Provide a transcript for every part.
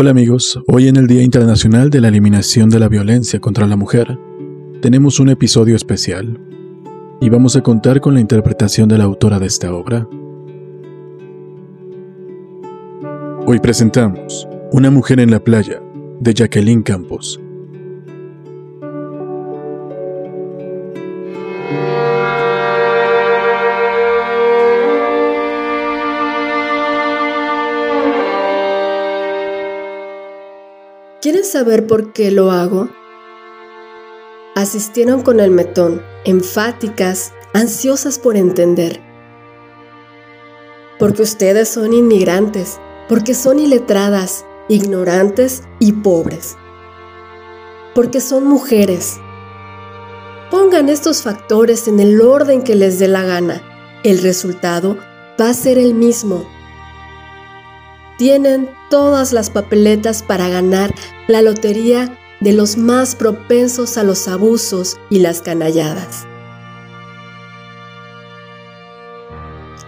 Hola amigos, hoy en el Día Internacional de la Eliminación de la Violencia contra la Mujer, tenemos un episodio especial y vamos a contar con la interpretación de la autora de esta obra. Hoy presentamos Una mujer en la playa, de Jacqueline Campos. ¿Quieren saber por qué lo hago? Asistieron con el metón, enfáticas, ansiosas por entender. Porque ustedes son inmigrantes, porque son iletradas, ignorantes y pobres. Porque son mujeres. Pongan estos factores en el orden que les dé la gana. El resultado va a ser el mismo tienen todas las papeletas para ganar la lotería de los más propensos a los abusos y las canalladas.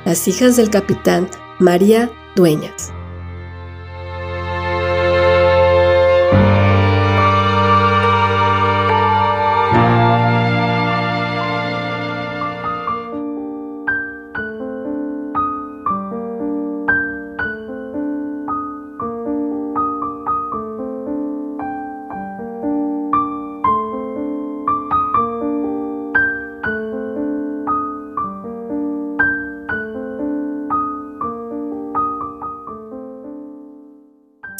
Las hijas del capitán María Dueñas.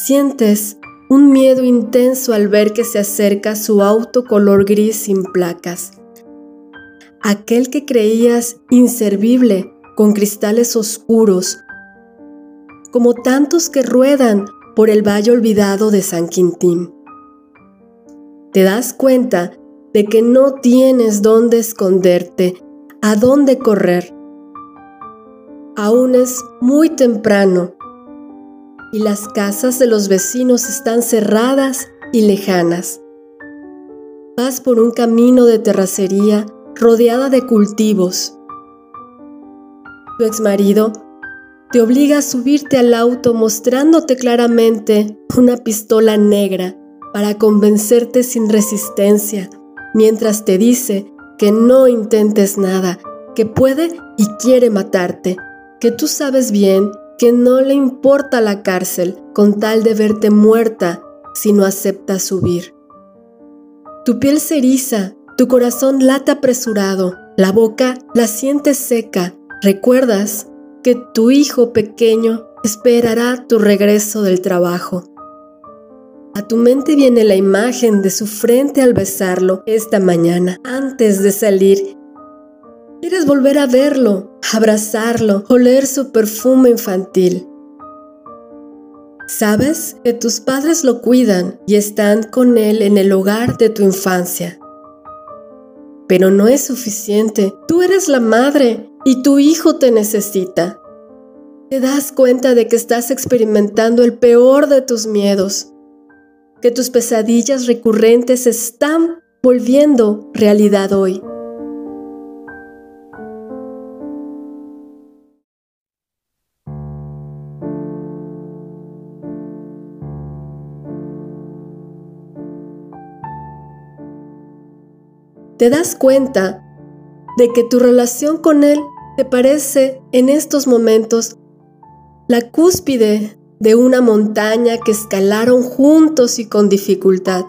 Sientes un miedo intenso al ver que se acerca su auto color gris sin placas. Aquel que creías inservible con cristales oscuros, como tantos que ruedan por el valle olvidado de San Quintín. Te das cuenta de que no tienes dónde esconderte, a dónde correr. Aún es muy temprano y las casas de los vecinos están cerradas y lejanas. Vas por un camino de terracería rodeada de cultivos. Tu exmarido te obliga a subirte al auto mostrándote claramente una pistola negra para convencerte sin resistencia, mientras te dice que no intentes nada, que puede y quiere matarte, que tú sabes bien que no le importa la cárcel con tal de verte muerta si no aceptas subir. Tu piel se eriza, tu corazón late apresurado, la boca la sientes seca. Recuerdas que tu hijo pequeño esperará tu regreso del trabajo. A tu mente viene la imagen de su frente al besarlo esta mañana, antes de salir Quieres volver a verlo, abrazarlo, oler su perfume infantil. Sabes que tus padres lo cuidan y están con él en el hogar de tu infancia. Pero no es suficiente. Tú eres la madre y tu hijo te necesita. Te das cuenta de que estás experimentando el peor de tus miedos, que tus pesadillas recurrentes están volviendo realidad hoy. Te das cuenta de que tu relación con Él te parece en estos momentos la cúspide de una montaña que escalaron juntos y con dificultad.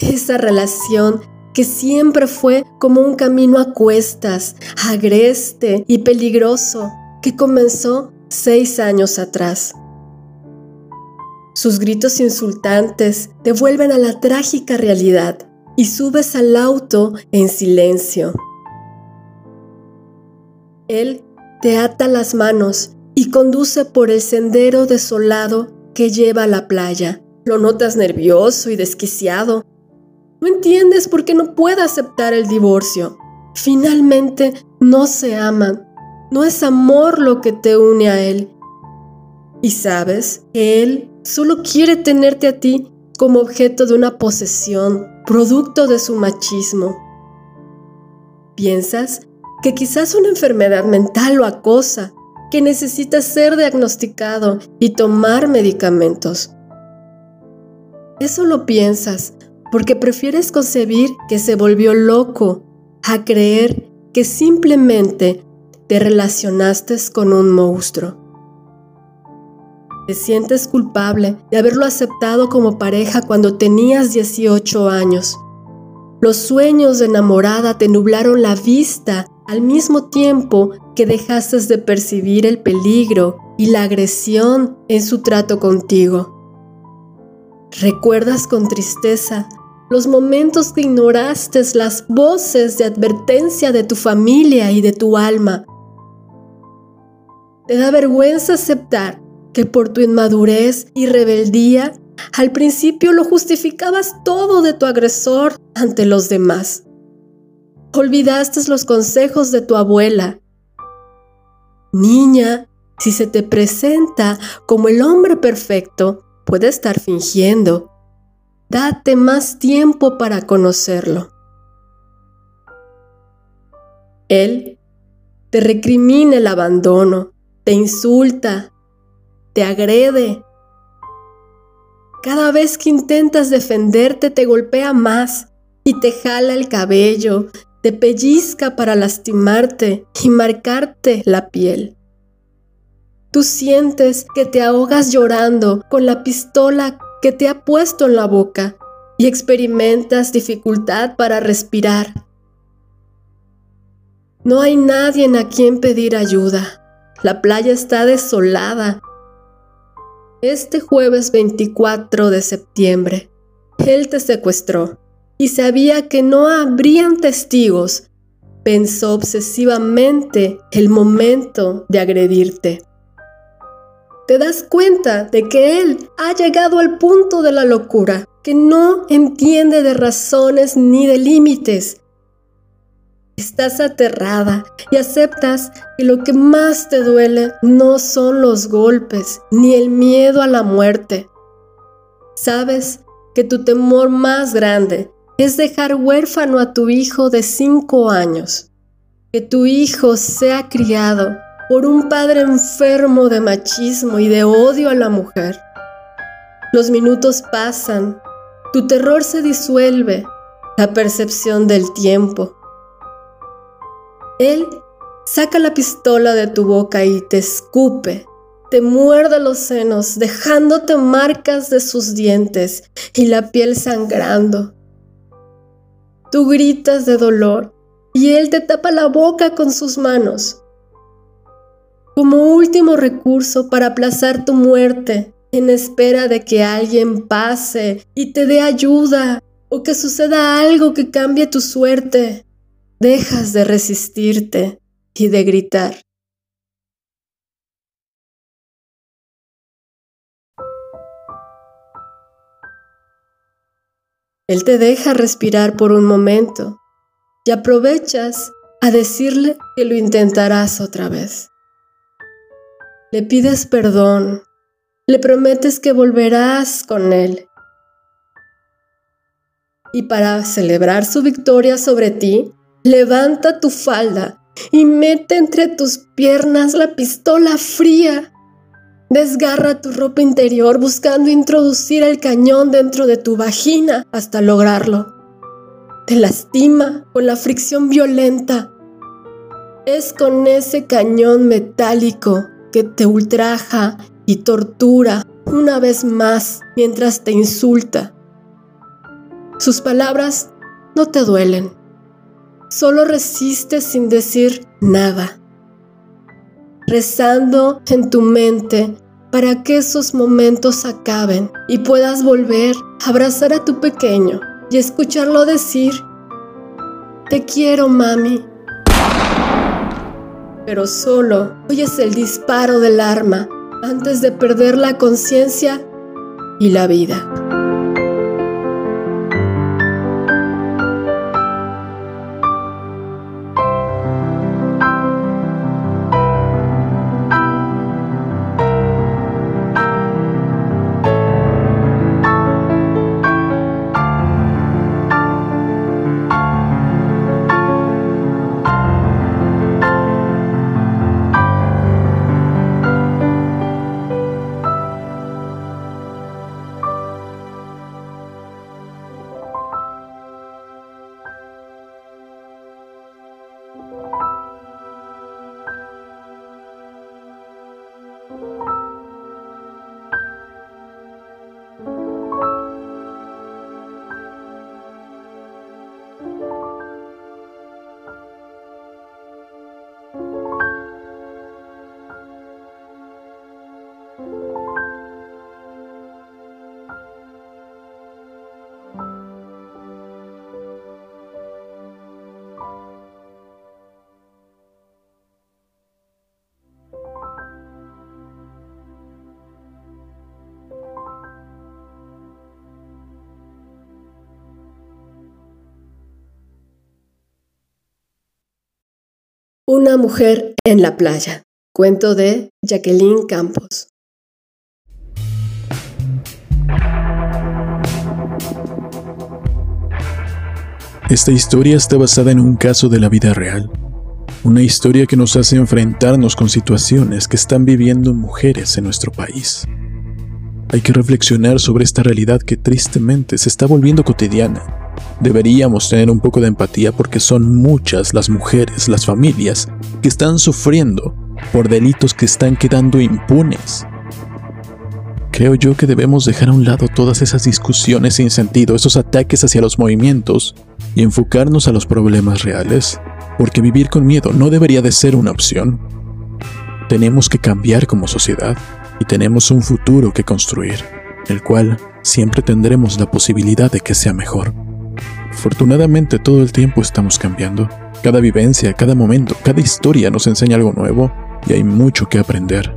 Esa relación que siempre fue como un camino a cuestas, agreste y peligroso, que comenzó seis años atrás. Sus gritos insultantes te vuelven a la trágica realidad y subes al auto en silencio. Él te ata las manos y conduce por el sendero desolado que lleva a la playa. Lo notas nervioso y desquiciado. No entiendes por qué no puede aceptar el divorcio. Finalmente no se aman. No es amor lo que te une a él. Y sabes que él solo quiere tenerte a ti como objeto de una posesión, producto de su machismo. Piensas que quizás una enfermedad mental lo acosa, que necesita ser diagnosticado y tomar medicamentos. Eso lo piensas porque prefieres concebir que se volvió loco a creer que simplemente te relacionaste con un monstruo. Te sientes culpable de haberlo aceptado como pareja cuando tenías 18 años. Los sueños de enamorada te nublaron la vista al mismo tiempo que dejaste de percibir el peligro y la agresión en su trato contigo. Recuerdas con tristeza los momentos que ignoraste las voces de advertencia de tu familia y de tu alma. Te da vergüenza aceptar que por tu inmadurez y rebeldía al principio lo justificabas todo de tu agresor ante los demás. Olvidaste los consejos de tu abuela. Niña, si se te presenta como el hombre perfecto, puede estar fingiendo Date más tiempo para conocerlo. Él te recrimina el abandono, te insulta, te agrede. Cada vez que intentas defenderte te golpea más y te jala el cabello, te pellizca para lastimarte y marcarte la piel. Tú sientes que te ahogas llorando con la pistola que te ha puesto en la boca y experimentas dificultad para respirar. No hay nadie a quien pedir ayuda. La playa está desolada. Este jueves 24 de septiembre, él te secuestró y sabía que no habrían testigos. Pensó obsesivamente el momento de agredirte te das cuenta de que Él ha llegado al punto de la locura, que no entiende de razones ni de límites. Estás aterrada y aceptas que lo que más te duele no son los golpes ni el miedo a la muerte. Sabes que tu temor más grande es dejar huérfano a tu hijo de cinco años, que tu hijo sea criado por un padre enfermo de machismo y de odio a la mujer. Los minutos pasan, tu terror se disuelve, la percepción del tiempo. Él saca la pistola de tu boca y te escupe, te muerde los senos, dejándote marcas de sus dientes y la piel sangrando. Tú gritas de dolor y él te tapa la boca con sus manos como último recurso para aplazar tu muerte en espera de que alguien pase y te dé ayuda o que suceda algo que cambie tu suerte. Dejas de resistirte y de gritar. Él te deja respirar por un momento y aprovechas a decirle que lo intentarás otra vez. Le pides perdón, le prometes que volverás con él. Y para celebrar su victoria sobre ti, levanta tu falda y mete entre tus piernas la pistola fría. Desgarra tu ropa interior buscando introducir el cañón dentro de tu vagina hasta lograrlo. Te lastima con la fricción violenta. Es con ese cañón metálico que te ultraja y tortura una vez más mientras te insulta. Sus palabras no te duelen, solo resistes sin decir nada, rezando en tu mente para que esos momentos acaben y puedas volver a abrazar a tu pequeño y escucharlo decir, te quiero mami, pero solo oyes el disparo del arma antes de perder la conciencia y la vida. Una mujer en la playa. Cuento de Jacqueline Campos. Esta historia está basada en un caso de la vida real. Una historia que nos hace enfrentarnos con situaciones que están viviendo mujeres en nuestro país. Hay que reflexionar sobre esta realidad que tristemente se está volviendo cotidiana Deberíamos tener un poco de empatía porque son muchas las mujeres, las familias, que están sufriendo por delitos que están quedando impunes. Creo yo que debemos dejar a un lado todas esas discusiones sin sentido, esos ataques hacia los movimientos y enfocarnos a los problemas reales, porque vivir con miedo no debería de ser una opción. Tenemos que cambiar como sociedad y tenemos un futuro que construir, el cual siempre tendremos la posibilidad de que sea mejor. Afortunadamente todo el tiempo estamos cambiando. Cada vivencia, cada momento, cada historia nos enseña algo nuevo y hay mucho que aprender.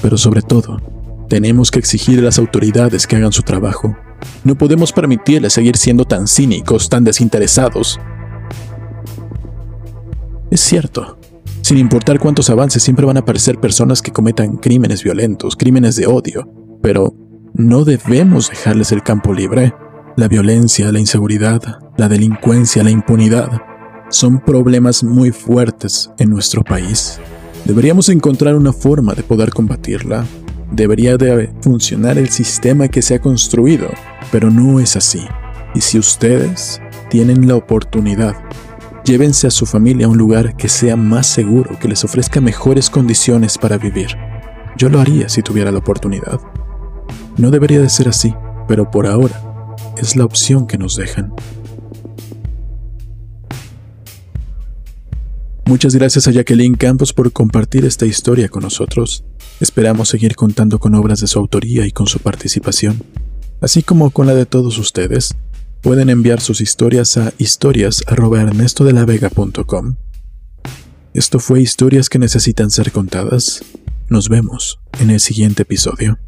Pero sobre todo, tenemos que exigir a las autoridades que hagan su trabajo. No podemos permitirles seguir siendo tan cínicos, tan desinteresados. Es cierto, sin importar cuántos avances siempre van a aparecer personas que cometan crímenes violentos, crímenes de odio, pero no debemos dejarles el campo libre. La violencia, la inseguridad, la delincuencia, la impunidad son problemas muy fuertes en nuestro país. Deberíamos encontrar una forma de poder combatirla. Debería de funcionar el sistema que se ha construido, pero no es así. Y si ustedes tienen la oportunidad, llévense a su familia a un lugar que sea más seguro, que les ofrezca mejores condiciones para vivir. Yo lo haría si tuviera la oportunidad. No debería de ser así, pero por ahora es la opción que nos dejan. Muchas gracias a Jacqueline Campos por compartir esta historia con nosotros. Esperamos seguir contando con obras de su autoría y con su participación, así como con la de todos ustedes. Pueden enviar sus historias a historias@ernestodelavega.com. Esto fue Historias que necesitan ser contadas. Nos vemos en el siguiente episodio.